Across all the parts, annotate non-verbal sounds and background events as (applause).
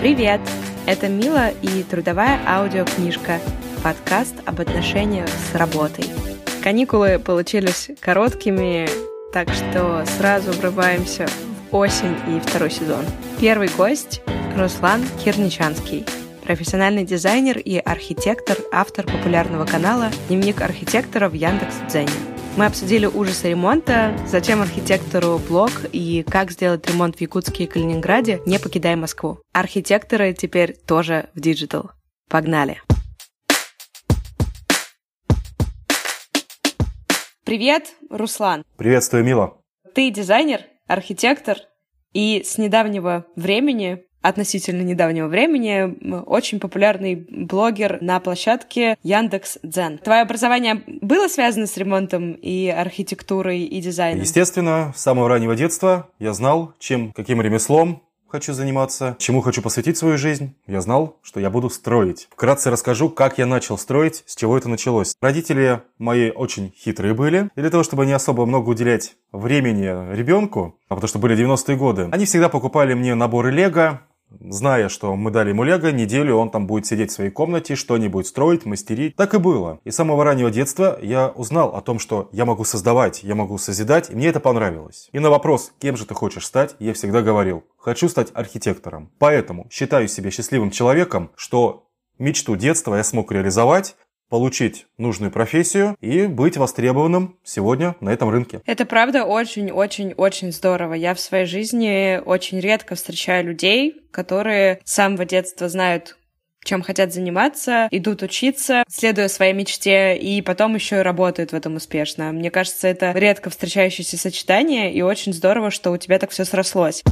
Привет! Это Мила и трудовая аудиокнижка, подкаст об отношениях с работой. Каникулы получились короткими, так что сразу врываемся в осень и второй сезон. Первый гость — Руслан Кирничанский, профессиональный дизайнер и архитектор, автор популярного канала «Дневник архитектора» в Яндекс.Дзене. Мы обсудили ужасы ремонта, зачем архитектору блог и как сделать ремонт в Якутске и Калининграде, не покидая Москву. Архитекторы теперь тоже в digital. Погнали! Привет, Руслан. Приветствую, Мила. Ты дизайнер, архитектор и с недавнего времени относительно недавнего времени очень популярный блогер на площадке Яндекс Дзен. Твое образование было связано с ремонтом и архитектурой и дизайном? Естественно, с самого раннего детства я знал, чем, каким ремеслом хочу заниматься, чему хочу посвятить свою жизнь. Я знал, что я буду строить. Вкратце расскажу, как я начал строить, с чего это началось. Родители мои очень хитрые были. И для того, чтобы не особо много уделять времени ребенку, а потому что были 90-е годы, они всегда покупали мне наборы лего, зная, что мы дали ему лего, неделю он там будет сидеть в своей комнате, что-нибудь строить, мастерить. Так и было. И с самого раннего детства я узнал о том, что я могу создавать, я могу созидать, и мне это понравилось. И на вопрос, кем же ты хочешь стать, я всегда говорил, хочу стать архитектором. Поэтому считаю себя счастливым человеком, что мечту детства я смог реализовать, получить нужную профессию и быть востребованным сегодня на этом рынке. Это правда очень-очень-очень здорово. Я в своей жизни очень редко встречаю людей, которые с самого детства знают, чем хотят заниматься, идут учиться, следуя своей мечте, и потом еще и работают в этом успешно. Мне кажется, это редко встречающееся сочетание, и очень здорово, что у тебя так все срослось.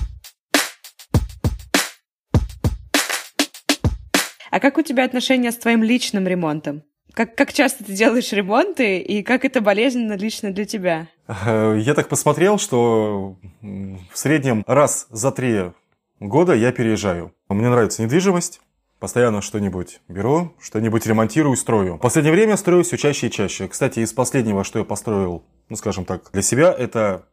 А как у тебя отношения с твоим личным ремонтом? Как, как часто ты делаешь ремонты и как это болезненно лично для тебя? Э, я так посмотрел, что в среднем раз за три года я переезжаю. Мне нравится недвижимость. Постоянно что-нибудь беру, что-нибудь ремонтирую, строю. В последнее время строю все чаще и чаще. Кстати, из последнего, что я построил, ну, скажем так, для себя, это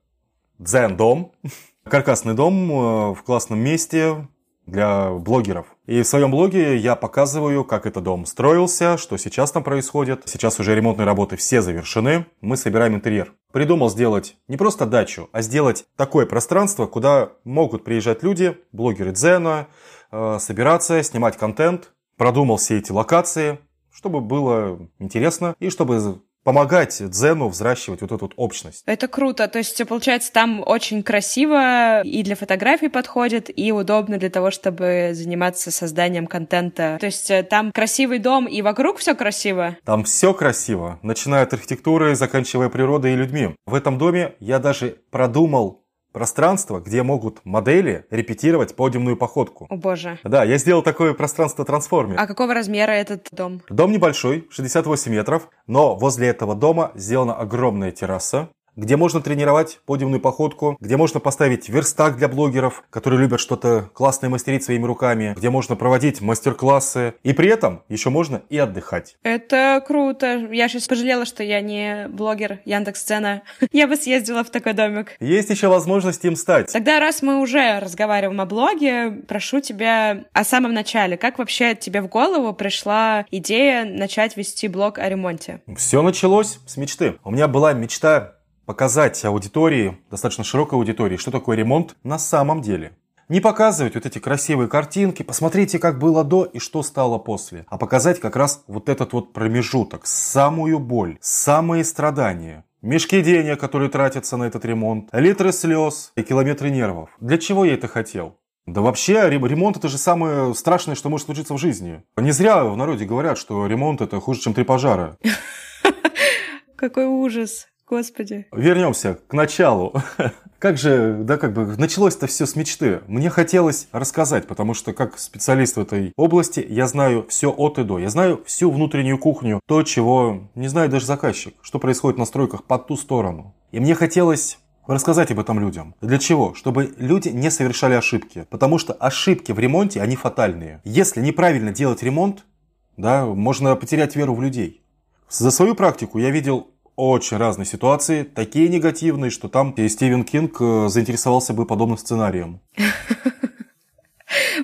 дзен-дом. (laughs) Каркасный дом э, в классном месте, для блогеров. И в своем блоге я показываю, как этот дом строился, что сейчас там происходит. Сейчас уже ремонтные работы все завершены. Мы собираем интерьер. Придумал сделать не просто дачу, а сделать такое пространство, куда могут приезжать люди, блогеры Дзена, э, собираться, снимать контент. Продумал все эти локации, чтобы было интересно и чтобы помогать Дзену взращивать вот эту вот общность. Это круто. То есть, получается, там очень красиво и для фотографий подходит, и удобно для того, чтобы заниматься созданием контента. То есть, э, там красивый дом, и вокруг все красиво? Там все красиво, начиная от архитектуры, заканчивая природой и людьми. В этом доме я даже продумал пространство, где могут модели репетировать подиумную походку. О боже. Да, я сделал такое пространство трансформер. А какого размера этот дом? Дом небольшой, 68 метров, но возле этого дома сделана огромная терраса, где можно тренировать подиумную походку, где можно поставить верстак для блогеров, которые любят что-то классное мастерить своими руками, где можно проводить мастер-классы, и при этом еще можно и отдыхать. Это круто. Я сейчас пожалела, что я не блогер Яндекс-сцена. (laughs) Я бы съездила в такой домик. Есть еще возможность им стать. Тогда, раз мы уже разговариваем о блоге, прошу тебя о самом начале. Как вообще тебе в голову пришла идея начать вести блог о ремонте? Все началось с мечты. У меня была мечта показать аудитории, достаточно широкой аудитории, что такое ремонт на самом деле. Не показывать вот эти красивые картинки, посмотрите, как было до и что стало после, а показать как раз вот этот вот промежуток, самую боль, самые страдания, мешки денег, которые тратятся на этот ремонт, литры слез и километры нервов. Для чего я это хотел? Да вообще, ремонт это же самое страшное, что может случиться в жизни. Не зря в народе говорят, что ремонт это хуже, чем три пожара. (laughs) Какой ужас. Господи. Вернемся к началу. (laughs) Как же, да, как бы началось-то все с мечты. Мне хотелось рассказать, потому что как специалист в этой области я знаю все от и до. Я знаю всю внутреннюю кухню, то, чего не знает даже заказчик, что происходит на стройках по ту сторону. И мне хотелось рассказать об этом людям. Для чего? Чтобы люди не совершали ошибки. Потому что ошибки в ремонте, они фатальные. Если неправильно делать ремонт, да, можно потерять веру в людей. За свою практику я видел очень разные ситуации, такие негативные, что там и Стивен Кинг э, заинтересовался бы подобным сценарием.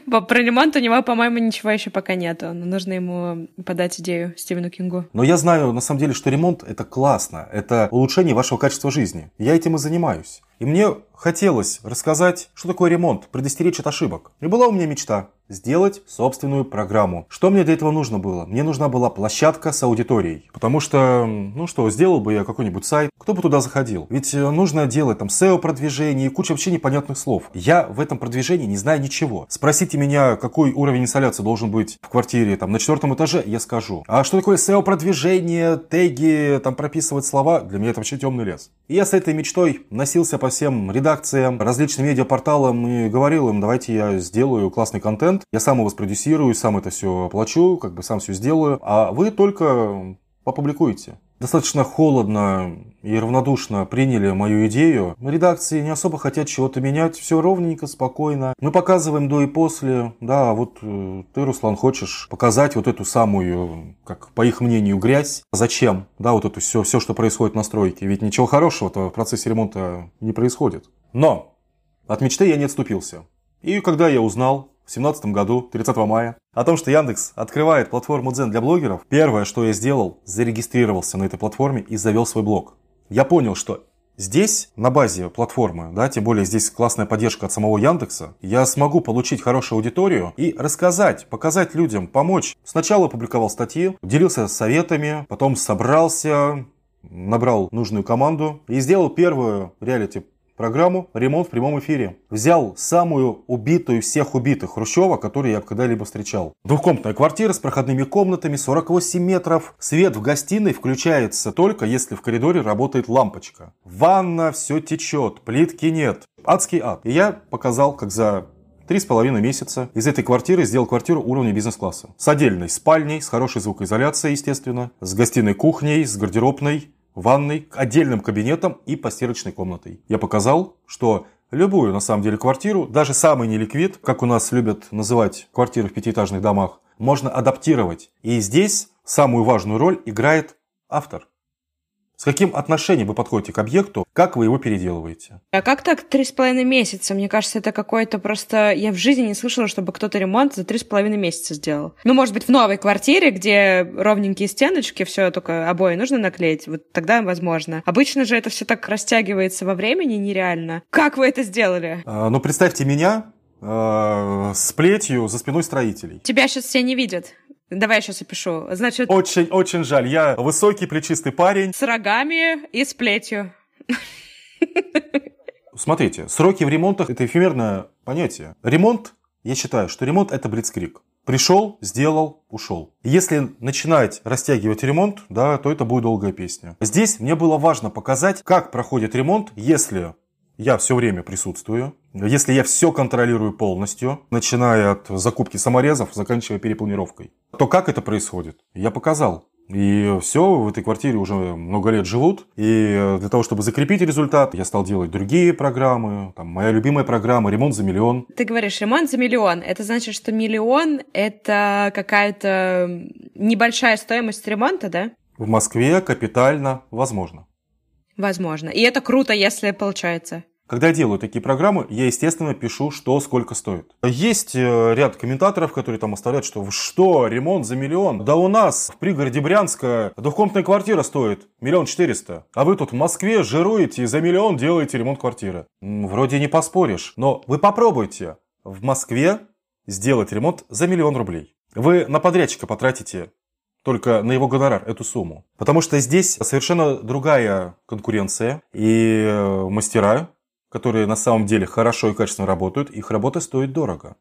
Про ремонт у него, по-моему, ничего еще пока нету. Но нужно ему подать идею Стивену Кингу. Но я знаю, на самом деле, что ремонт – это классно. Это улучшение вашего качества жизни. Я этим и занимаюсь. И мне хотелось рассказать, что такое ремонт, предостеречь от ошибок. И была у меня мечта сделать собственную программу. Что мне для этого нужно было? Мне нужна была площадка с аудиторией. Потому что, ну что, сделал бы я какой-нибудь сайт, кто бы туда заходил? Ведь э, нужно делать там SEO-продвижение и куча вообще непонятных слов. Я в этом продвижении не знаю ничего. Спросите меня, какой уровень инсталляции должен быть в квартире там на четвертом этаже, я скажу. А что такое SEO-продвижение, теги, там прописывать слова? Для меня это вообще темный лес. И я с этой мечтой носился по всем редакциям, различным медиапорталам и говорил им, давайте я сделаю классный контент, я сам его спродюсирую, сам это все оплачу, как бы сам все сделаю, а вы только попубликуете. Достаточно холодно и равнодушно приняли мою идею. Редакции не особо хотят чего-то менять, все ровненько, спокойно. Мы показываем до и после. Да, вот э, ты, Руслан, хочешь показать вот эту самую, как по их мнению, грязь. Зачем? Да, вот это все, все, что происходит на стройке. Ведь ничего хорошего в процессе ремонта не происходит. Но от мечты я не отступился. И когда я узнал, в 2017 году, 30 мая, о том, что Яндекс открывает платформу Дзен для блогеров, первое, что я сделал, зарегистрировался на этой платформе и завел свой блог. Я понял, что Здесь, на базе платформы, да, тем более здесь классная поддержка от самого Яндекса, я смогу получить хорошую аудиторию и рассказать, показать людям, помочь. Сначала публиковал статьи, делился советами, потом собрался, набрал нужную команду и сделал первую реалити программу «Ремонт в прямом эфире». Взял самую убитую всех убитых Хрущева, который я когда-либо встречал. Двухкомнатная квартира с проходными комнатами, 48 метров. Свет в гостиной включается только если в коридоре работает лампочка. Ванна, все течет, плитки нет. Адский ад. И я показал, как за Три с половиной месяца из этой квартиры сделал квартиру уровня бизнес-класса. С отдельной спальней, с хорошей звукоизоляцией, естественно, с гостиной кухней, с гардеробной, ванной, отдельным кабинетом и постирочной комнатой. Я показал, что любую, на самом деле, квартиру, даже самый неликвид, как у нас любят называть квартиры в пятиэтажных домах, можно адаптировать. И здесь самую важную роль играет автор. С каким отношением вы подходите к объекту, как вы его переделываете? А как так три с половиной месяца? Мне кажется, это какой-то просто... Я в жизни не слышала, чтобы кто-то ремонт за три с половиной месяца сделал. Ну, может быть, в новой квартире, где ровненькие стеночки, все только обои нужно наклеить, вот тогда возможно. Обычно же это все так растягивается во времени нереально. Как вы это сделали? А, ну, представьте меня, а, с плетью за спиной строителей. Тебя сейчас все не видят. Давай я сейчас опишу. Значит... Очень, очень жаль. Я высокий, плечистый парень. С рогами и с плетью. Смотрите, сроки в ремонтах – это эфемерное понятие. Ремонт, я считаю, что ремонт – это блицкрик. Пришел, сделал, ушел. Если начинать растягивать ремонт, да, то это будет долгая песня. Здесь мне было важно показать, как проходит ремонт, если я все время присутствую, если я все контролирую полностью, начиная от закупки саморезов, заканчивая перепланировкой, то как это происходит? Я показал. И все, в этой квартире уже много лет живут. И для того, чтобы закрепить результат, я стал делать другие программы. Там, моя любимая программа «Ремонт за миллион». Ты говоришь «ремонт за миллион». Это значит, что миллион — это какая-то небольшая стоимость ремонта, да? В Москве капитально возможно. Возможно. И это круто, если получается. Когда я делаю такие программы, я, естественно, пишу, что сколько стоит. Есть э, ряд комментаторов, которые там оставляют, что что, ремонт за миллион? Да у нас в пригороде Брянска двухкомнатная квартира стоит миллион четыреста. А вы тут в Москве жируете и за миллион делаете ремонт квартиры. Вроде не поспоришь, но вы попробуйте в Москве сделать ремонт за миллион рублей. Вы на подрядчика потратите только на его гонорар эту сумму. Потому что здесь совершенно другая конкуренция и э, мастера которые на самом деле хорошо и качественно работают, их работа стоит дорого.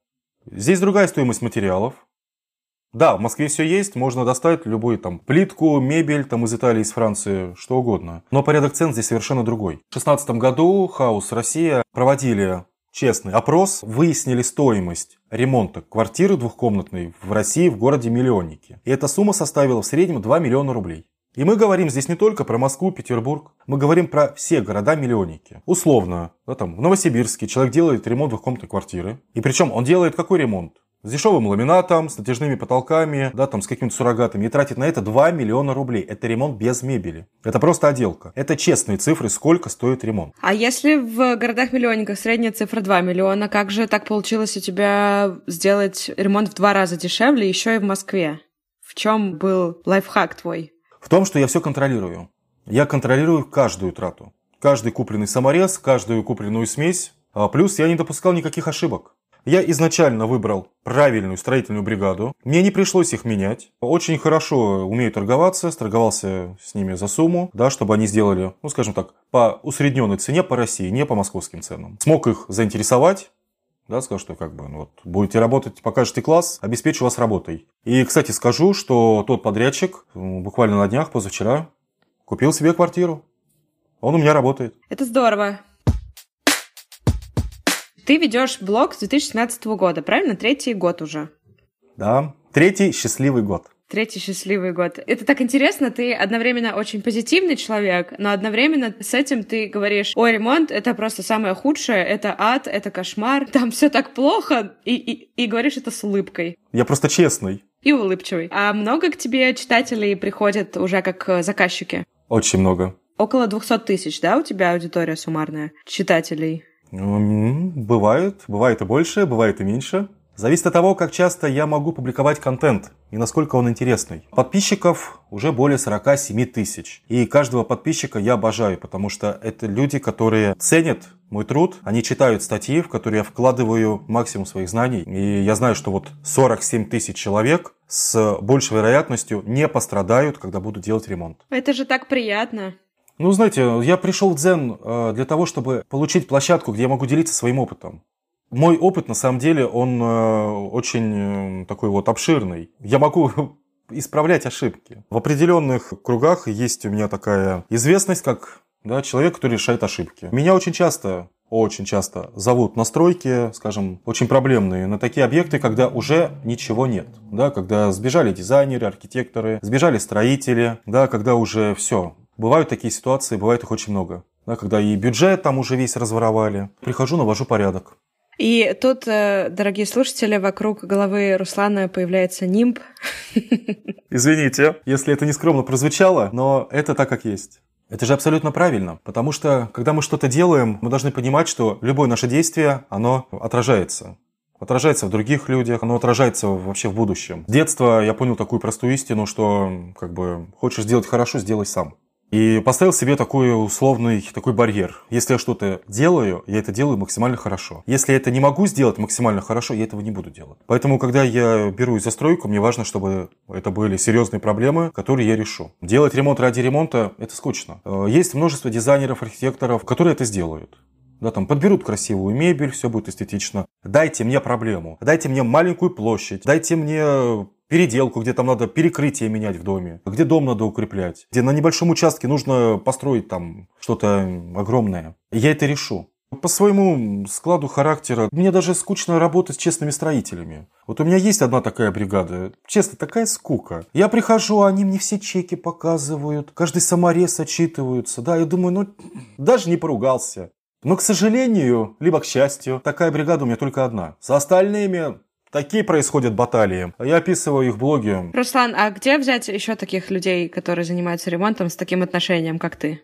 Здесь другая стоимость материалов. Да, в Москве все есть, можно достать любую там плитку, мебель там из Италии, из Франции, что угодно. Но порядок цен здесь совершенно другой. В 2016 году Хаус Россия проводили честный опрос, выяснили стоимость ремонта квартиры двухкомнатной в России в городе Миллионники. И эта сумма составила в среднем 2 миллиона рублей. И мы говорим здесь не только про Москву, Петербург, мы говорим про все города-миллионники. Условно, да, там, в Новосибирске человек делает ремонт двухкомнатной квартиры. И причем он делает какой ремонт? с дешевым ламинатом, с натяжными потолками, да, там, с какими-то суррогатами, и тратит на это 2 миллиона рублей. Это ремонт без мебели. Это просто отделка. Это честные цифры, сколько стоит ремонт. А если в городах-миллионниках средняя цифра 2 миллиона, как же так получилось у тебя сделать ремонт в два раза дешевле, еще и в Москве? В чем был лайфхак твой? В том, что я все контролирую. Я контролирую каждую трату. Каждый купленный саморез, каждую купленную смесь. А плюс я не допускал никаких ошибок. Я изначально выбрал правильную строительную бригаду. Мне не пришлось их менять. Очень хорошо умею торговаться, сторговался с ними за сумму, да, чтобы они сделали, ну, скажем так, по усредненной цене по России, не по московским ценам. Смог их заинтересовать, да, сказал, что как бы, ну, вот, будете работать, покажете класс, обеспечу вас работой. И, кстати, скажу, что тот подрядчик буквально на днях, позавчера, купил себе квартиру. Он у меня работает. Это здорово. Ты ведешь блог с 2017 года, правильно? Третий год уже. Да, третий счастливый год. Третий счастливый год. Это так интересно, ты одновременно очень позитивный человек, но одновременно с этим ты говоришь, ой, ремонт — это просто самое худшее, это ад, это кошмар, (laughs) там все так плохо, и, и, и говоришь это с улыбкой. Я просто честный. И улыбчивый. А много к тебе читателей приходят уже как э, заказчики? Очень много. Около 200 тысяч, да, у тебя аудитория суммарная читателей? Бывает, бывает и больше, бывает и меньше. Зависит от того, как часто я могу публиковать контент и насколько он интересный. Подписчиков уже более 47 тысяч. И каждого подписчика я обожаю, потому что это люди, которые ценят мой труд, они читают статьи, в которые я вкладываю максимум своих знаний. И я знаю, что вот 47 тысяч человек с большей вероятностью не пострадают, когда буду делать ремонт. Это же так приятно. Ну, знаете, я пришел в Дзен э, для того, чтобы получить площадку, где я могу делиться своим опытом. Мой опыт, на самом деле, он э, очень э, такой вот обширный. Я могу (laughs) исправлять ошибки. В определенных кругах есть у меня такая известность, как да, человек, который решает ошибки. Меня очень часто очень часто зовут на стройки, скажем, очень проблемные, на такие объекты, когда уже ничего нет. Да, когда сбежали дизайнеры, архитекторы, сбежали строители, да, когда уже все, Бывают такие ситуации, бывает их очень много. Да, когда и бюджет там уже весь разворовали. Прихожу, навожу порядок. И тут, э, дорогие слушатели, вокруг головы Руслана появляется нимб. (laughs) Извините, если это не скромно прозвучало, но это так, как есть. Это же абсолютно правильно, потому что, когда мы что-то делаем, мы должны понимать, что любое наше действие, оно отражается. Отражается в других людях, оно отражается вообще в будущем. С детства я понял такую простую истину, что как бы хочешь сделать хорошо, сделай сам. И поставил себе такой условный такой барьер. Если я что-то делаю, я это делаю максимально хорошо. Если я это не могу сделать максимально хорошо, я этого не буду делать. Поэтому, когда я беру за стройку, мне важно, чтобы это были серьезные проблемы, которые я решу. Делать ремонт ради ремонта – это скучно. Э, есть множество дизайнеров, архитекторов, которые это сделают. Да, там подберут красивую мебель, все будет эстетично. Дайте мне проблему, дайте мне маленькую площадь, дайте мне переделку, где там надо перекрытие менять в доме, где дом надо укреплять, где на небольшом участке нужно построить там что-то огромное. Я это решу. По своему складу характера мне даже скучно работать с честными строителями. Вот у меня есть одна такая бригада. Честно, такая скука. Я прихожу, а они мне все чеки показывают. Каждый саморез отчитываются. Да, я думаю, ну, даже не поругался. Но, к сожалению, либо к счастью, такая бригада у меня только одна. С остальными Такие происходят баталии. Я описываю их в блоге. Руслан, а где взять еще таких людей, которые занимаются ремонтом с таким отношением, как ты?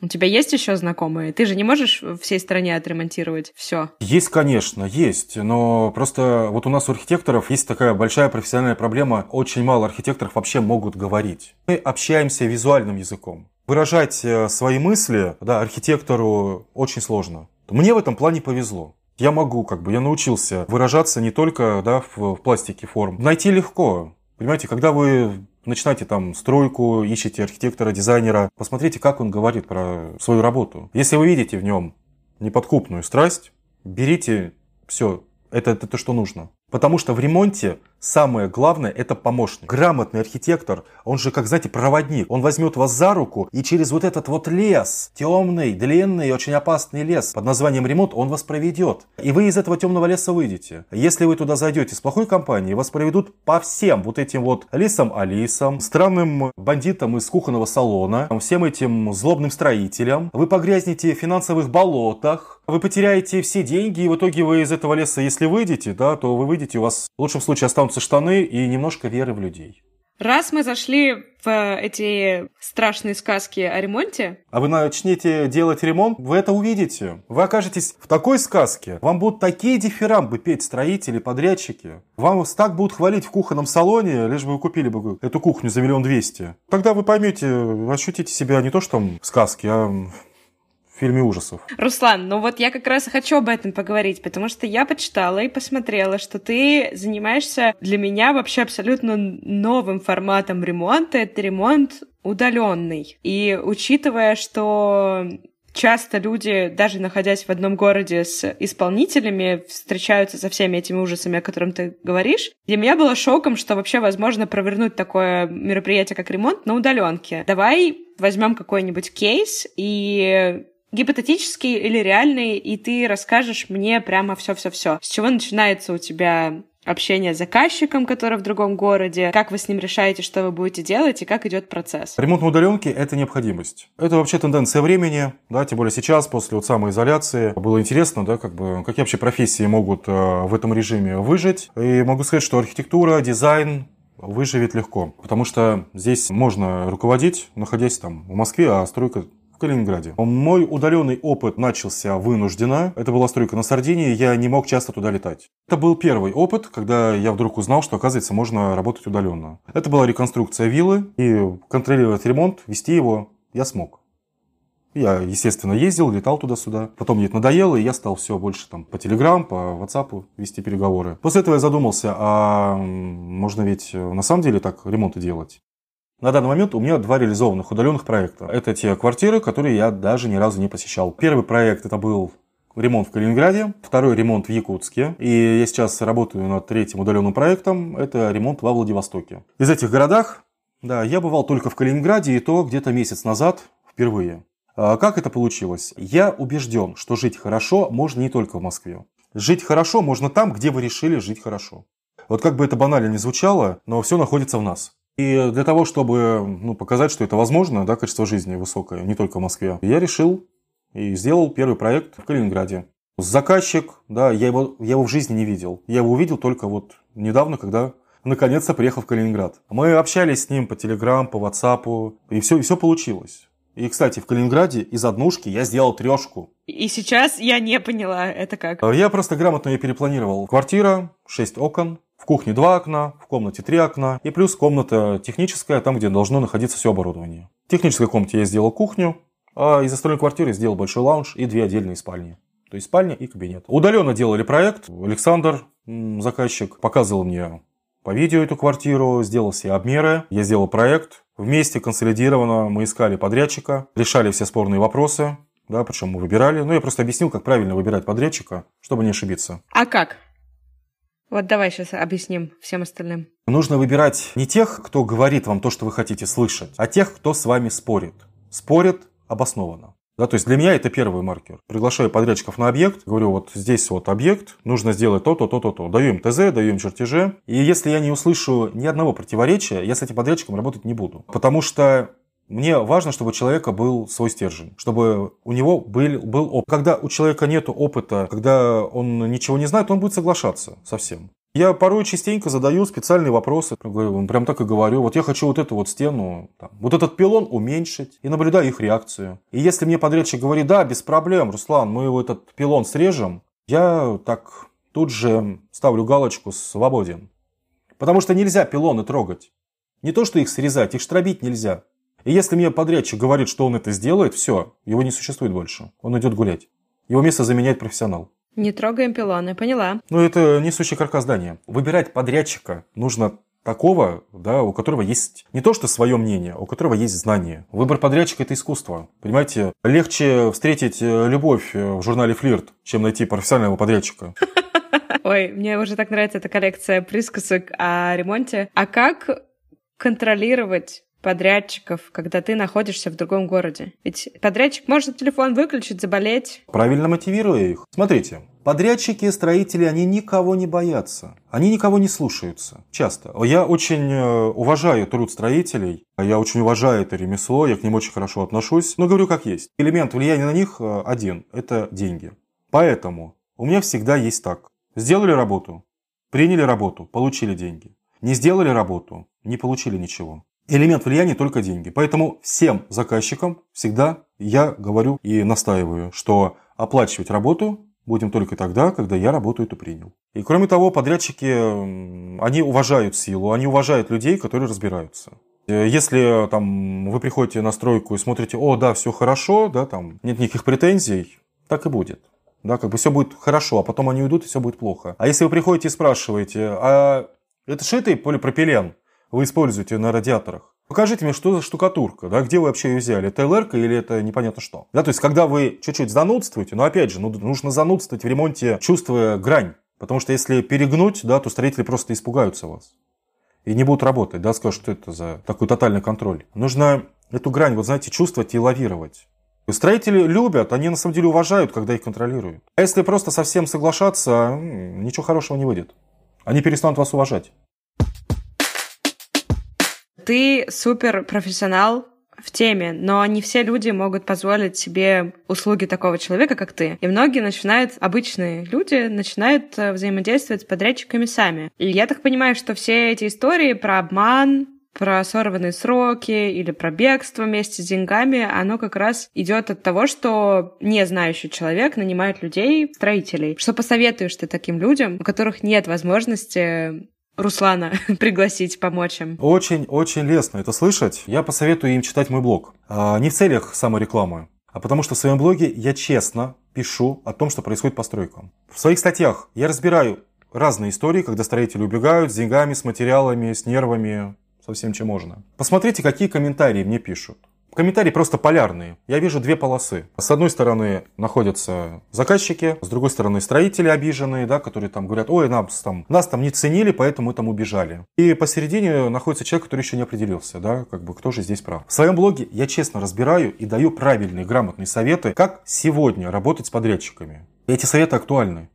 У тебя есть еще знакомые? Ты же не можешь всей стране отремонтировать все? Есть, конечно, есть. Но просто вот у нас у архитекторов есть такая большая профессиональная проблема. Очень мало архитекторов вообще могут говорить. Мы общаемся визуальным языком. Выражать э, свои мысли да, архитектору очень сложно. Мне в этом плане повезло. Я могу, как бы, я научился выражаться не только да, в, в пластике форм. Найти легко. Понимаете, когда вы начинаете там стройку, ищете архитектора, дизайнера, посмотрите, как он говорит про свою работу. Если вы видите в нем неподкупную страсть, берите все, это, это то, что нужно. Потому что в ремонте Самое главное – это помощник. Грамотный архитектор, он же, как, знаете, проводник. Он возьмет вас за руку и через вот этот вот лес, темный, длинный, очень опасный лес под названием ремонт, он вас проведет. И вы из этого темного леса выйдете. Если вы туда зайдете с плохой компанией, вас проведут по всем вот этим вот лисам-алисам, странным бандитам из кухонного салона, всем этим злобным строителям. Вы погрязнете в финансовых болотах, вы потеряете все деньги, и в итоге вы из этого леса, если выйдете, да, то вы выйдете, у вас в лучшем случае останутся останутся штаны и немножко веры в людей. Раз мы зашли в эти страшные сказки о ремонте... А вы начнете делать ремонт, вы это увидите. Вы окажетесь в такой сказке. Вам будут такие дифирамбы петь строители, подрядчики. Вам так будут хвалить в кухонном салоне, лишь бы вы купили бы эту кухню за миллион двести. Тогда вы поймете, ощутите себя не то, что там в сказке, а фильме ужасов. Руслан, ну вот я как раз хочу об этом поговорить, потому что я почитала и посмотрела, что ты занимаешься для меня вообще абсолютно новым форматом ремонта. Это ремонт удаленный. И учитывая, что часто люди, даже находясь в одном городе с исполнителями, встречаются со всеми этими ужасами, о которых ты говоришь. Для меня было шоком, что вообще возможно провернуть такое мероприятие, как ремонт, на удаленке. Давай возьмем какой-нибудь кейс и гипотетический или реальный, и ты расскажешь мне прямо все-все-все. С чего начинается у тебя общение с заказчиком, который в другом городе, как вы с ним решаете, что вы будете делать и как идет процесс. Ремонт на удаленке – это необходимость. Это вообще тенденция времени, да, тем более сейчас, после вот самоизоляции. Было интересно, да, как бы, какие вообще профессии могут э, в этом режиме выжить. И могу сказать, что архитектура, дизайн, выживет легко, потому что здесь можно руководить, находясь там в Москве, а стройка Калининграде. Мой удаленный опыт начался вынужденно. Это была стройка на Сардинии, я не мог часто туда летать. Это был первый опыт, когда я вдруг узнал, что, оказывается, можно работать удаленно. Это была реконструкция виллы, и контролировать ремонт, вести его я смог. Я, естественно, ездил, летал туда-сюда. Потом мне это надоело, и я стал все больше там по Телеграм, по WhatsApp вести переговоры. После этого я задумался, а можно ведь на самом деле так ремонты делать? На данный момент у меня два реализованных удаленных проекта. Это те квартиры, которые я даже ни разу не посещал. Первый проект это был ремонт в Калининграде, второй ремонт в Якутске. И я сейчас работаю над третьим удаленным проектом. Это ремонт во Владивостоке. Из этих городах, да, я бывал только в Калининграде, и то где-то месяц назад впервые. А как это получилось? Я убежден, что жить хорошо можно не только в Москве. Жить хорошо можно там, где вы решили жить хорошо. Вот как бы это банально не звучало, но все находится в нас. И для того, чтобы ну, показать, что это возможно, да, качество жизни высокое, не только в Москве, я решил и сделал первый проект в Калининграде. Заказчик, да, я его, я его в жизни не видел. Я его увидел только вот недавно, когда наконец-то приехал в Калининград. Мы общались с ним по Телеграм, по Ватсапу, и все, и все получилось. И, кстати, в Калининграде из однушки я сделал трешку. И сейчас я не поняла, это как? Я просто грамотно ее перепланировал. Квартира, 6 окон, в кухне два окна, в комнате три окна и плюс комната техническая, там, где должно находиться все оборудование. В технической комнате я сделал кухню, а из остальной квартиры сделал большой лаунж и две отдельные спальни. То есть спальня и кабинет. Удаленно делали проект. Александр, заказчик, показывал мне по видео эту квартиру, сделал все обмеры. Я сделал проект. Вместе консолидированно мы искали подрядчика, решали все спорные вопросы. Да, причем мы выбирали. Ну, я просто объяснил, как правильно выбирать подрядчика, чтобы не ошибиться. А как? Вот давай сейчас объясним всем остальным. Нужно выбирать не тех, кто говорит вам то, что вы хотите слышать, а тех, кто с вами спорит. Спорит обоснованно. Да, то есть для меня это первый маркер. Приглашаю подрядчиков на объект, говорю, вот здесь вот объект, нужно сделать то-то, то-то, то. Даю им ТЗ, даю им чертежи. И если я не услышу ни одного противоречия, я с этим подрядчиком работать не буду. Потому что мне важно, чтобы у человека был свой стержень, чтобы у него был, был опыт. Когда у человека нет опыта, когда он ничего не знает, он будет соглашаться со всем. Я порой частенько задаю специальные вопросы, прям так и говорю, вот я хочу вот эту вот стену, там, вот этот пилон уменьшить, и наблюдаю их реакцию. И если мне подрядчик говорит, да, без проблем, Руслан, мы его этот пилон срежем, я так тут же ставлю галочку «свободен». Потому что нельзя пилоны трогать. Не то, что их срезать, их штробить нельзя. И если мне подрядчик говорит, что он это сделает, все, его не существует больше. Он идет гулять. Его место заменяет профессионал. Не трогаем пилоны, поняла. Ну, это несущий каркас здания. Выбирать подрядчика нужно такого, да, у которого есть не то что свое мнение, а у которого есть знание. Выбор подрядчика – это искусство. Понимаете, легче встретить э, любовь э, в журнале «Флирт», чем найти профессионального подрядчика. (laughs) Ой, мне уже так нравится эта коллекция присказок о ремонте. А как контролировать подрядчиков, когда ты находишься в другом городе? Ведь подрядчик может телефон выключить, заболеть. Правильно мотивируя их. Смотрите, Подрядчики, строители, они никого не боятся. Они никого не слушаются. Часто. Я очень э, уважаю труд строителей. Я очень уважаю это ремесло. Я к ним очень хорошо отношусь. Но говорю как есть. Элемент влияния на них э, один. Это деньги. Поэтому у меня всегда есть так. Сделали работу, приняли работу, получили деньги. Не сделали работу, не получили ничего. Элемент влияния только деньги. Поэтому всем заказчикам всегда я говорю и настаиваю, что оплачивать работу будем только тогда, когда я работу эту принял. И кроме того, подрядчики, они уважают силу, они уважают людей, которые разбираются. Э, если там, вы приходите на стройку и смотрите, о, да, все хорошо, да, там нет никаких претензий, так и будет. Да, как бы все будет хорошо, а потом они уйдут, и все будет плохо. А если вы приходите и спрашиваете, а это шитый полипропилен вы используете на радиаторах? Покажите мне, что за штукатурка, да, где вы вообще ее взяли, это ЛР или это непонятно что. Да, то есть, когда вы чуть-чуть занудствуете, но опять же, ну, нужно занудствовать в ремонте, чувствуя грань. Потому что если перегнуть, да, то строители просто испугаются вас. И не будут работать, да, скажут, что это за такой тотальный контроль. Нужно эту грань, вот знаете, чувствовать и лавировать. Строители любят, они на самом деле уважают, когда их контролируют. А если просто совсем соглашаться, ничего хорошего не выйдет. Они перестанут вас уважать. Ты супер профессионал в теме, но не все люди могут позволить себе услуги такого человека, как ты. И многие начинают, обычные люди, начинают э, взаимодействовать с подрядчиками сами. И я так понимаю, что все эти истории про обман, про сорванные сроки или про бегство вместе с деньгами, оно как раз идет от того, что не знающий человек нанимает людей, строителей. Что посоветуешь ты таким людям, у которых нет возможности Руслана (laughs) пригласить, помочь им. Очень-очень лестно это слышать. Я посоветую им читать мой блог. А, не в целях саморекламы, а потому что в своем блоге я честно пишу о том, что происходит по стройкам. В своих статьях я разбираю разные истории, когда строители убегают с деньгами, с материалами, с нервами, со всем, чем можно. Посмотрите, какие комментарии мне пишут. Комментарии просто полярные. Я вижу две полосы. С одной стороны находятся заказчики, с другой стороны строители обиженные, да, которые там говорят, ой, нас там, нас там не ценили, поэтому мы там убежали. И посередине находится человек, который еще не определился, да, как бы кто же здесь прав. В своем блоге я честно разбираю и даю правильные, грамотные советы, как сегодня работать с подрядчиками. И эти советы актуальны.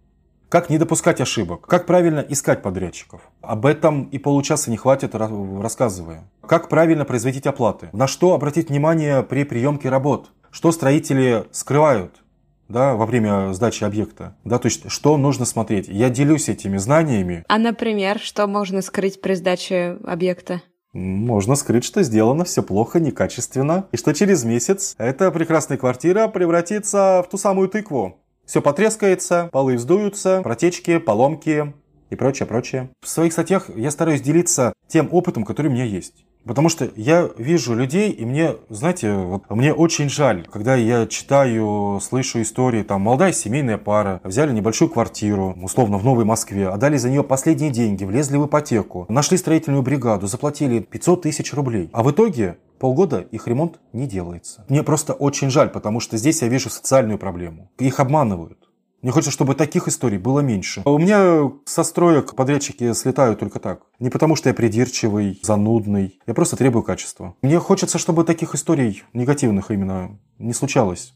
Как не допускать ошибок? Как правильно искать подрядчиков? Об этом и получаса не хватит, рассказывая. Как правильно производить оплаты? На что обратить внимание при приемке работ? Что строители скрывают? да, во время сдачи объекта. Да, то есть, что нужно смотреть. Я делюсь этими знаниями. А, например, что можно скрыть при сдаче объекта? Можно скрыть, что сделано все плохо, некачественно, и что через месяц эта прекрасная квартира превратится в ту самую тыкву, все потрескается, полы вздуются, протечки, поломки и прочее, прочее. В своих статьях я стараюсь делиться тем опытом, который у меня есть. Потому что я вижу людей, и мне, знаете, вот мне очень жаль, когда я читаю, слышу истории, там, молодая семейная пара, взяли небольшую квартиру, условно, в Новой Москве, отдали за нее последние деньги, влезли в ипотеку, нашли строительную бригаду, заплатили 500 тысяч рублей. А в итоге полгода их ремонт не делается. Мне просто очень жаль, потому что здесь я вижу социальную проблему. Их обманывают. Мне хочется, чтобы таких историй было меньше. У меня со строек подрядчики слетают только так. Не потому, что я придирчивый, занудный. Я просто требую качества. Мне хочется, чтобы таких историй негативных именно не случалось.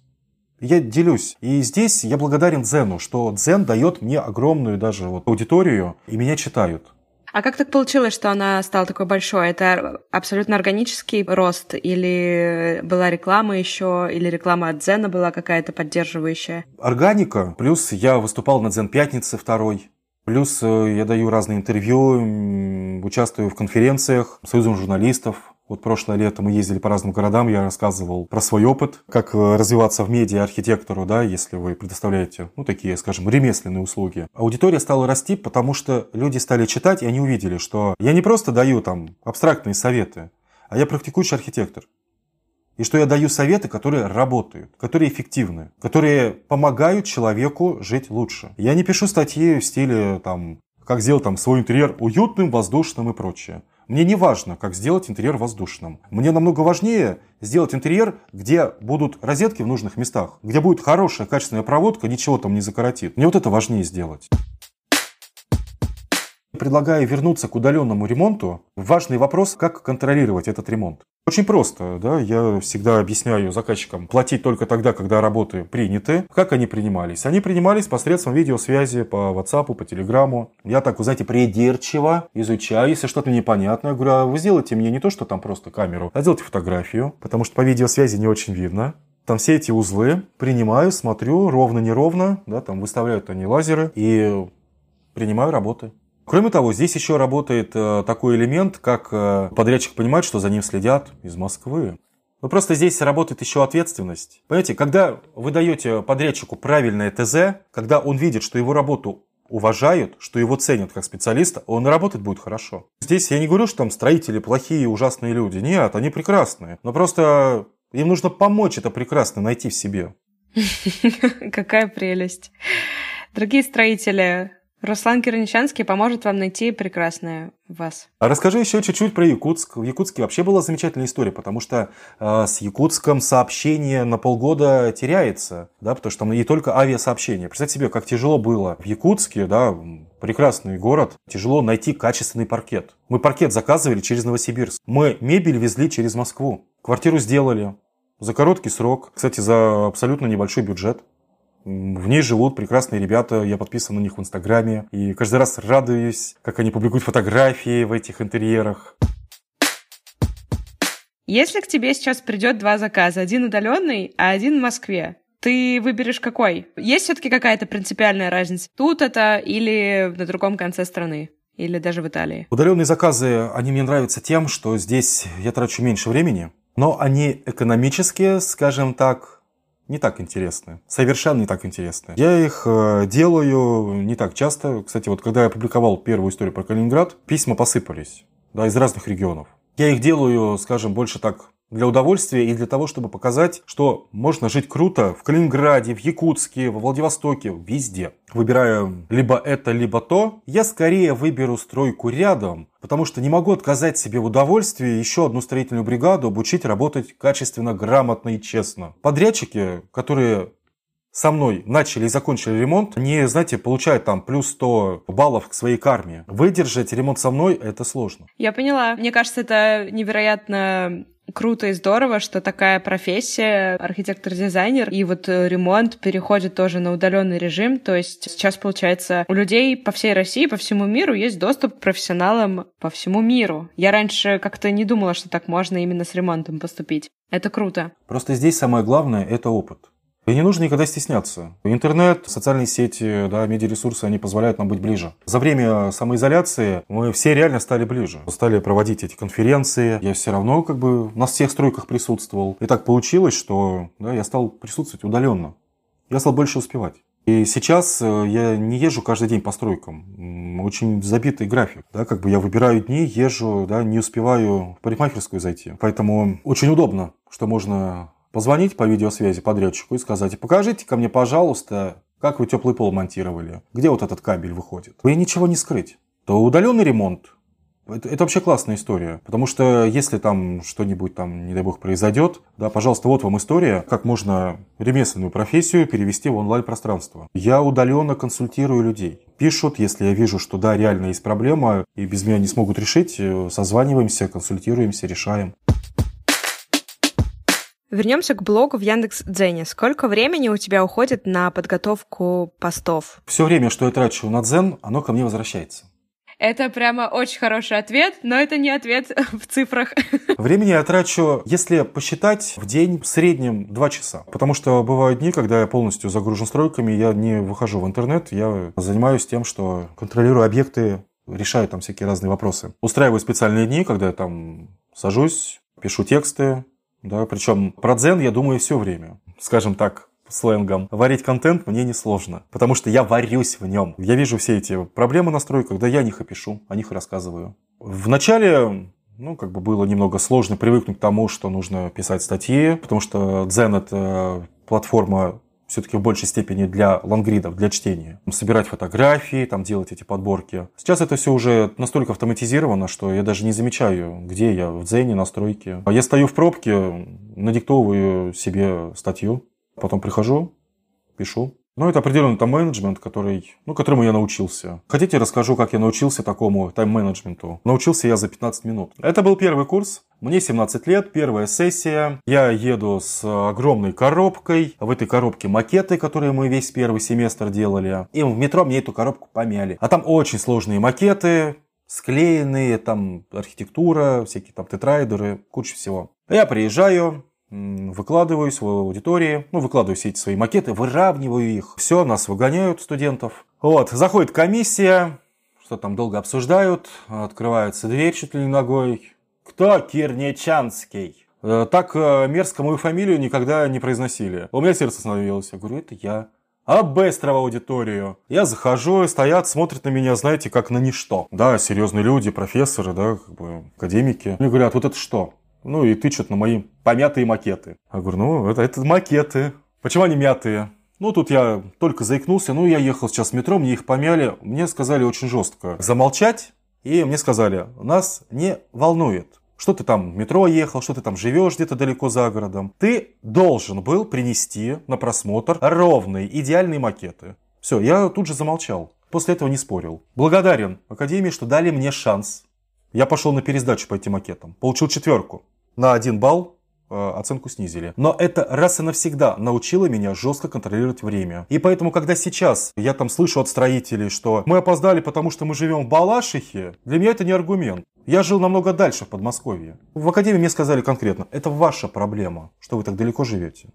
Я делюсь. И здесь я благодарен Дзену, что Дзен дает мне огромную даже вот аудиторию, и меня читают. А как так получилось, что она стала такой большой? Это абсолютно органический рост? Или была реклама еще? Или реклама от Дзена была какая-то поддерживающая? Органика. Плюс я выступал на Дзен Пятнице второй. Плюс э, я даю разные интервью, участвую в конференциях Союзом журналистов, вот прошлое лето мы ездили по разным городам, я рассказывал про свой опыт, как э, развиваться в медиа архитектору, да, если вы предоставляете, ну, такие, скажем, ремесленные услуги. Аудитория стала расти, потому что люди стали читать, и они увидели, что я не просто даю там абстрактные советы, а я практикующий архитектор. И что я даю советы, которые работают, которые эффективны, которые помогают человеку жить лучше. Я не пишу статьи в стиле там, как сделать там свой интерьер уютным, воздушным и прочее. Мне не важно, как сделать интерьер воздушным. Мне намного важнее сделать интерьер, где будут розетки в нужных местах, где будет хорошая качественная проводка, ничего там не закоротит. Мне вот это важнее сделать. Предлагаю вернуться к удаленному ремонту, важный вопрос, как контролировать этот ремонт. Очень просто, да, я всегда объясняю заказчикам платить только тогда, когда работы приняты. Как они принимались? Они принимались посредством видеосвязи по WhatsApp, по Telegram. Я так, вы знаете, придирчиво изучаю, если что-то непонятное, я говорю, а вы сделайте мне не то, что там просто камеру, а сделайте фотографию, потому что по видеосвязи не очень видно. Там все эти узлы принимаю, смотрю, ровно-неровно, да, там выставляют они лазеры и принимаю работы. Кроме того, здесь еще работает э, такой элемент, как э, подрядчик понимает, что за ним следят из Москвы. Но просто здесь работает еще ответственность. Понимаете, когда вы даете подрядчику правильное ТЗ, когда он видит, что его работу уважают, что его ценят как специалиста, он работать будет хорошо. Здесь я не говорю, что там строители плохие, ужасные люди. Нет, они прекрасные. Но просто им нужно помочь это прекрасно найти в себе. (laughs) Какая прелесть. Дорогие строители, Руслан Кирничанский поможет вам найти прекрасное в вас. А расскажи еще чуть-чуть про Якутск. В Якутске вообще была замечательная история, потому что э, с Якутском сообщение на полгода теряется, да, потому что там не только авиасообщение. Представьте себе, как тяжело было в Якутске, да, прекрасный город, тяжело найти качественный паркет. Мы паркет заказывали через Новосибирск. Мы мебель везли через Москву. Квартиру сделали за короткий срок, кстати, за абсолютно небольшой бюджет. В ней живут прекрасные ребята, я подписан на них в Инстаграме. И каждый раз радуюсь, как они публикуют фотографии в этих интерьерах. Если к тебе сейчас придет два заказа, один удаленный, а один в Москве, ты выберешь какой? Есть все-таки какая-то принципиальная разница? Тут это или на другом конце страны? Или даже в Италии? Удаленные заказы, они мне нравятся тем, что здесь я трачу меньше времени, но они экономически, скажем так, не так интересны. Совершенно не так интересны. Я их э, делаю не так часто. Кстати, вот когда я опубликовал первую историю про Калининград, письма посыпались да, из разных регионов. Я их делаю, скажем, больше так для удовольствия и для того, чтобы показать, что можно жить круто в Калининграде, в Якутске, во Владивостоке, везде. Выбирая либо это, либо то, я скорее выберу стройку рядом, потому что не могу отказать себе в удовольствии еще одну строительную бригаду обучить работать качественно, грамотно и честно. Подрядчики, которые со мной начали и закончили ремонт, они, знаете, получают там плюс 100 баллов к своей карме. Выдержать ремонт со мной – это сложно. Я поняла. Мне кажется, это невероятно круто и здорово, что такая профессия, архитектор-дизайнер, и вот э, ремонт переходит тоже на удаленный режим. То есть сейчас, получается, у людей по всей России, по всему миру есть доступ к профессионалам по всему миру. Я раньше как-то не думала, что так можно именно с ремонтом поступить. Это круто. Просто здесь самое главное – это опыт. И не нужно никогда стесняться. Интернет, социальные сети, да, медиаресурсы, они позволяют нам быть ближе. За время самоизоляции мы все реально стали ближе. Стали проводить эти конференции. Я все равно как бы на всех стройках присутствовал. И так получилось, что да, я стал присутствовать удаленно. Я стал больше успевать. И сейчас э, я не езжу каждый день по стройкам. Очень забитый график. Да, как бы я выбираю дни, езжу, да, не успеваю в парикмахерскую зайти. Поэтому очень удобно, что можно позвонить по видеосвязи подрядчику и сказать, покажите ко мне, пожалуйста, как вы теплый пол монтировали, где вот этот кабель выходит. Вы ничего не скрыть. То удаленный ремонт, это, это вообще классная история. Потому что если там что-нибудь там, не дай бог, произойдет, да, пожалуйста, вот вам история, как можно ремесленную профессию перевести в онлайн-пространство. Я удаленно консультирую людей. Пишут, если я вижу, что да, реально есть проблема, и без меня не смогут решить, э, созваниваемся, консультируемся, решаем. Вернемся к блогу в Яндекс Дзене. Сколько времени у тебя уходит на подготовку постов? Все время, что я трачу на Дзен, оно ко мне возвращается. Это прямо очень хороший ответ, но это не ответ (laughs) в цифрах. (laughs) Времени я трачу, если посчитать, в день в среднем 2 часа. Потому что бывают дни, когда я полностью загружен стройками, я не выхожу в интернет, я занимаюсь тем, что контролирую объекты, решаю там всякие разные вопросы. Устраиваю специальные дни, когда я там сажусь, пишу тексты, да, причем про дзен я думаю все время. Скажем так, сленгом. Варить контент мне несложно, потому что я варюсь в нем. Я вижу все эти проблемы на стройках, да я о них и пишу, о них и рассказываю. Вначале ну, как бы было немного сложно привыкнуть к тому, что нужно писать статьи, потому что Дзен – это платформа все-таки в большей степени для лонгридов, для чтения. Собирать фотографии, там делать эти подборки. Сейчас это все уже настолько автоматизировано, что я даже не замечаю, где я в дзене, на стройке. Я стою в пробке, надиктовываю себе статью, потом прихожу, пишу. Ну, это определенный там менеджмент, который, ну, которому я научился. Хотите, расскажу, как я научился такому тайм-менеджменту? Научился я за 15 минут. Это был первый курс. Мне 17 лет, первая сессия. Я еду с огромной коробкой. В этой коробке макеты, которые мы весь первый семестр делали. И в метро мне эту коробку помяли. А там очень сложные макеты, склеенные, там архитектура, всякие там тетрайдеры, куча всего. Я приезжаю, выкладываюсь в аудитории, ну, выкладываю все эти свои макеты, выравниваю их. Все, нас выгоняют, студентов. Вот, заходит комиссия, что там долго обсуждают, открывается дверь чуть ли не ногой. Кто Кирнечанский? Э, так э, мерзко мою фамилию никогда не произносили. У меня сердце остановилось. Я говорю, это я. А быстро в аудиторию. Я захожу, стоят, смотрят на меня, знаете, как на ничто. Да, серьезные люди, профессоры, да, как бы академики. Мне говорят, вот это что? Ну и тычут на мои помятые макеты. Я говорю, ну это, это макеты. Почему они мятые? Ну, тут я только заикнулся, ну, я ехал сейчас в метро, мне их помяли. Мне сказали очень жестко замолчать, и мне сказали, нас не волнует, что ты там в метро ехал, что ты там живешь где-то далеко за городом. Ты должен был принести на просмотр ровные, идеальные макеты. Все, я тут же замолчал. После этого не спорил. Благодарен Академии, что дали мне шанс. Я пошел на пересдачу по этим макетам. Получил четверку на один балл э, оценку снизили. Но это раз и навсегда научило меня жестко контролировать время. И поэтому, когда сейчас я там слышу от строителей, что мы опоздали, потому что мы живем в Балашихе, для меня это не аргумент. Я жил намного дальше в Подмосковье. В академии мне сказали конкретно, это ваша проблема, что вы так далеко живете.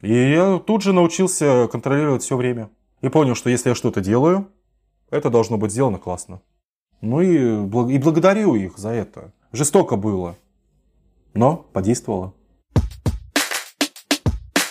И я тут же научился контролировать все время. И понял, что если я что-то делаю, это должно быть сделано классно. Ну и, и благодарю их за это. Жестоко было но подействовало.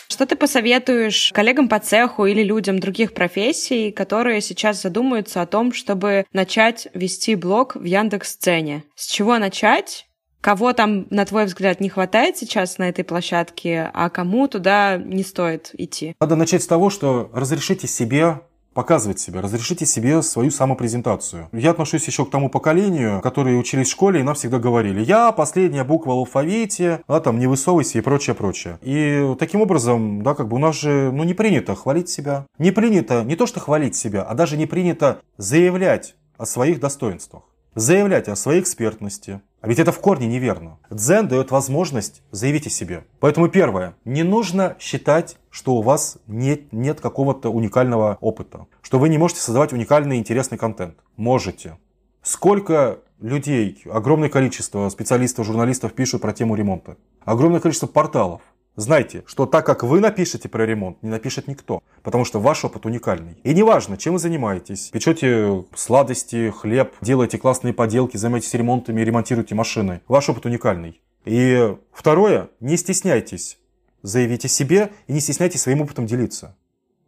Что ты посоветуешь коллегам по цеху или людям других профессий, которые сейчас задумаются о том, чтобы начать вести блог в Яндекс.Сцене? С чего начать? Кого там, на твой взгляд, не хватает сейчас на этой площадке, а кому туда не стоит идти? Надо начать с того, что разрешите себе показывать себя, разрешите себе свою самопрезентацию. Я отношусь еще к тому поколению, которые учились в школе и нам всегда говорили, я последняя буква в алфавите, а там не высовывайся и прочее, прочее. И таким образом, да, как бы у нас же, ну, не принято хвалить себя. Не принято не то, что хвалить себя, а даже не принято заявлять о своих достоинствах заявлять о своей экспертности. А ведь это в корне неверно. Дзен дает возможность заявить о себе. Поэтому первое. Не нужно считать, что у вас нет, нет какого-то уникального опыта. Что вы не можете создавать уникальный интересный контент. Можете. Сколько людей, огромное количество специалистов, журналистов пишут про тему ремонта. Огромное количество порталов. Знайте, что так как вы напишете про ремонт, не напишет никто, потому что ваш опыт уникальный. И неважно, чем вы занимаетесь, печете сладости, хлеб, делаете классные поделки, занимаетесь ремонтами, ремонтируете машины, ваш опыт уникальный. И второе, не стесняйтесь заявить о себе и не стесняйтесь своим опытом делиться.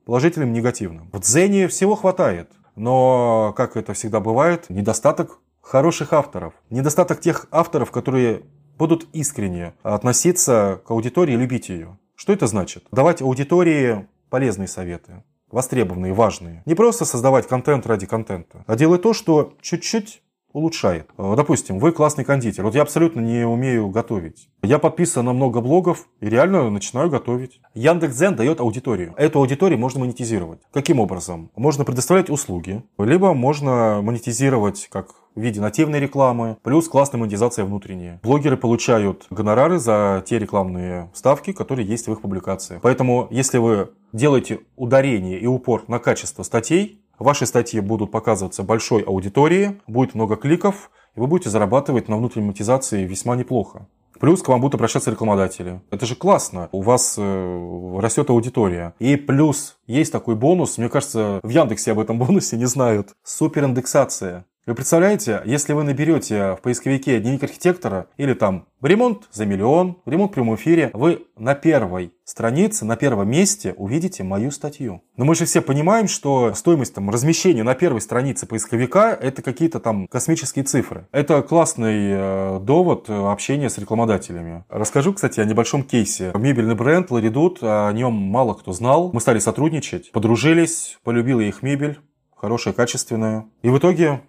Положительным, негативным. В дзене всего хватает, но, как это всегда бывает, недостаток хороших авторов. Недостаток тех авторов, которые будут искренне относиться к аудитории любить ее. Что это значит? Давать аудитории полезные советы, востребованные, важные. Не просто создавать контент ради контента, а делать то, что чуть-чуть улучшает. Э, допустим, вы классный кондитер. Вот я абсолютно не умею готовить. Я подписан на много блогов и реально начинаю готовить. Яндекс.Дзен дает аудиторию. Эту аудиторию можно монетизировать. Каким образом? Можно предоставлять услуги, либо можно монетизировать как в виде нативной рекламы, плюс классная монетизация внутренняя. Блогеры получают гонорары за те рекламные ставки, которые есть в их публикациях. Поэтому, если вы делаете ударение и упор на качество статей, Ваши статьи будут показываться большой аудитории, будет много кликов, и вы будете зарабатывать на внутренней монетизации весьма неплохо. Плюс к вам будут обращаться рекламодатели. Это же классно. У вас э, растет аудитория. И плюс есть такой бонус. Мне кажется, в Яндексе об этом бонусе не знают. Супериндексация. Вы представляете, если вы наберете в поисковике дневник архитектора или там ремонт за миллион, ремонт в прямом эфире, вы на первой странице, на первом месте увидите мою статью. Но мы же все понимаем, что стоимость там, размещения на первой странице поисковика это какие-то там космические цифры. Это классный э, довод общения с рекламодателями. Расскажу, кстати, о небольшом кейсе. Мебельный бренд Ларидут, о нем мало кто знал. Мы стали сотрудничать, подружились, полюбила их мебель, хорошая, качественная. И в итоге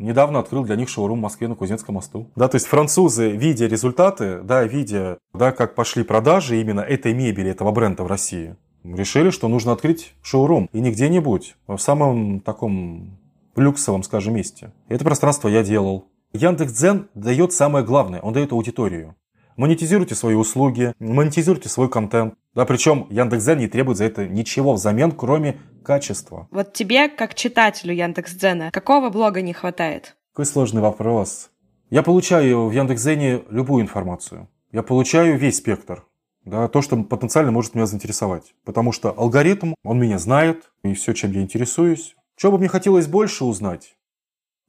недавно открыл для них шоурум в Москве на Кузнецком мосту. Да, то есть французы, видя результаты, да, видя, да, как пошли продажи именно этой мебели, этого бренда в России, решили, что нужно открыть шоурум. И не где-нибудь, а в самом таком люксовом, скажем, месте. Это пространство я делал. Яндекс.Дзен дает самое главное, он дает аудиторию. Монетизируйте свои услуги, монетизируйте свой контент. Да, причем Яндекс.Дзен не требует за это ничего взамен, кроме качества. Вот тебе, как читателю Яндекс.Дзена, какого блога не хватает? Какой сложный вопрос. Я получаю в Яндекс.Дзене любую информацию. Я получаю весь спектр. Да, то, что потенциально может меня заинтересовать. Потому что алгоритм, он меня знает, и все, чем я интересуюсь. Что бы мне хотелось больше узнать?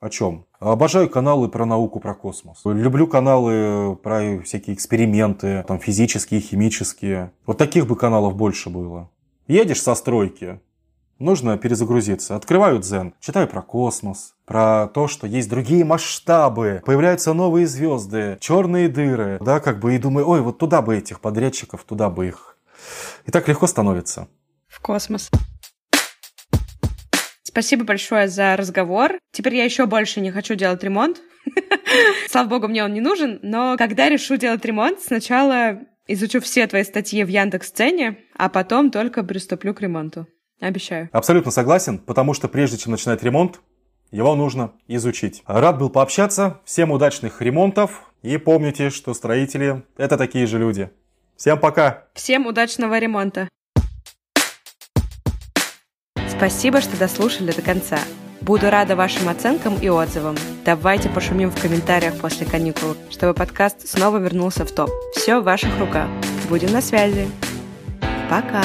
О чем? Обожаю каналы про науку, про космос. Люблю каналы про всякие эксперименты, там физические, химические. Вот таких бы каналов больше было. Едешь со стройки, нужно перезагрузиться. Открываю Дзен, читаю про космос, про то, что есть другие масштабы, появляются новые звезды, черные дыры, да, как бы, и думаю, ой, вот туда бы этих подрядчиков, туда бы их. И так легко становится. В космос. Спасибо большое за разговор. Теперь я еще больше не хочу делать ремонт. (laughs) Слава богу, мне он не нужен, но когда решу делать ремонт, сначала изучу все твои статьи в Яндекс.Сцене, а потом только приступлю к ремонту. Обещаю. Абсолютно согласен, потому что прежде чем начинать ремонт, его нужно изучить. Рад был пообщаться. Всем удачных ремонтов. И помните, что строители – это такие же люди. Всем пока! Всем удачного ремонта! Спасибо, что дослушали до конца. Буду рада вашим оценкам и отзывам. Давайте пошумим в комментариях после каникул, чтобы подкаст снова вернулся в топ. Все в ваших руках. Будем на связи. Пока!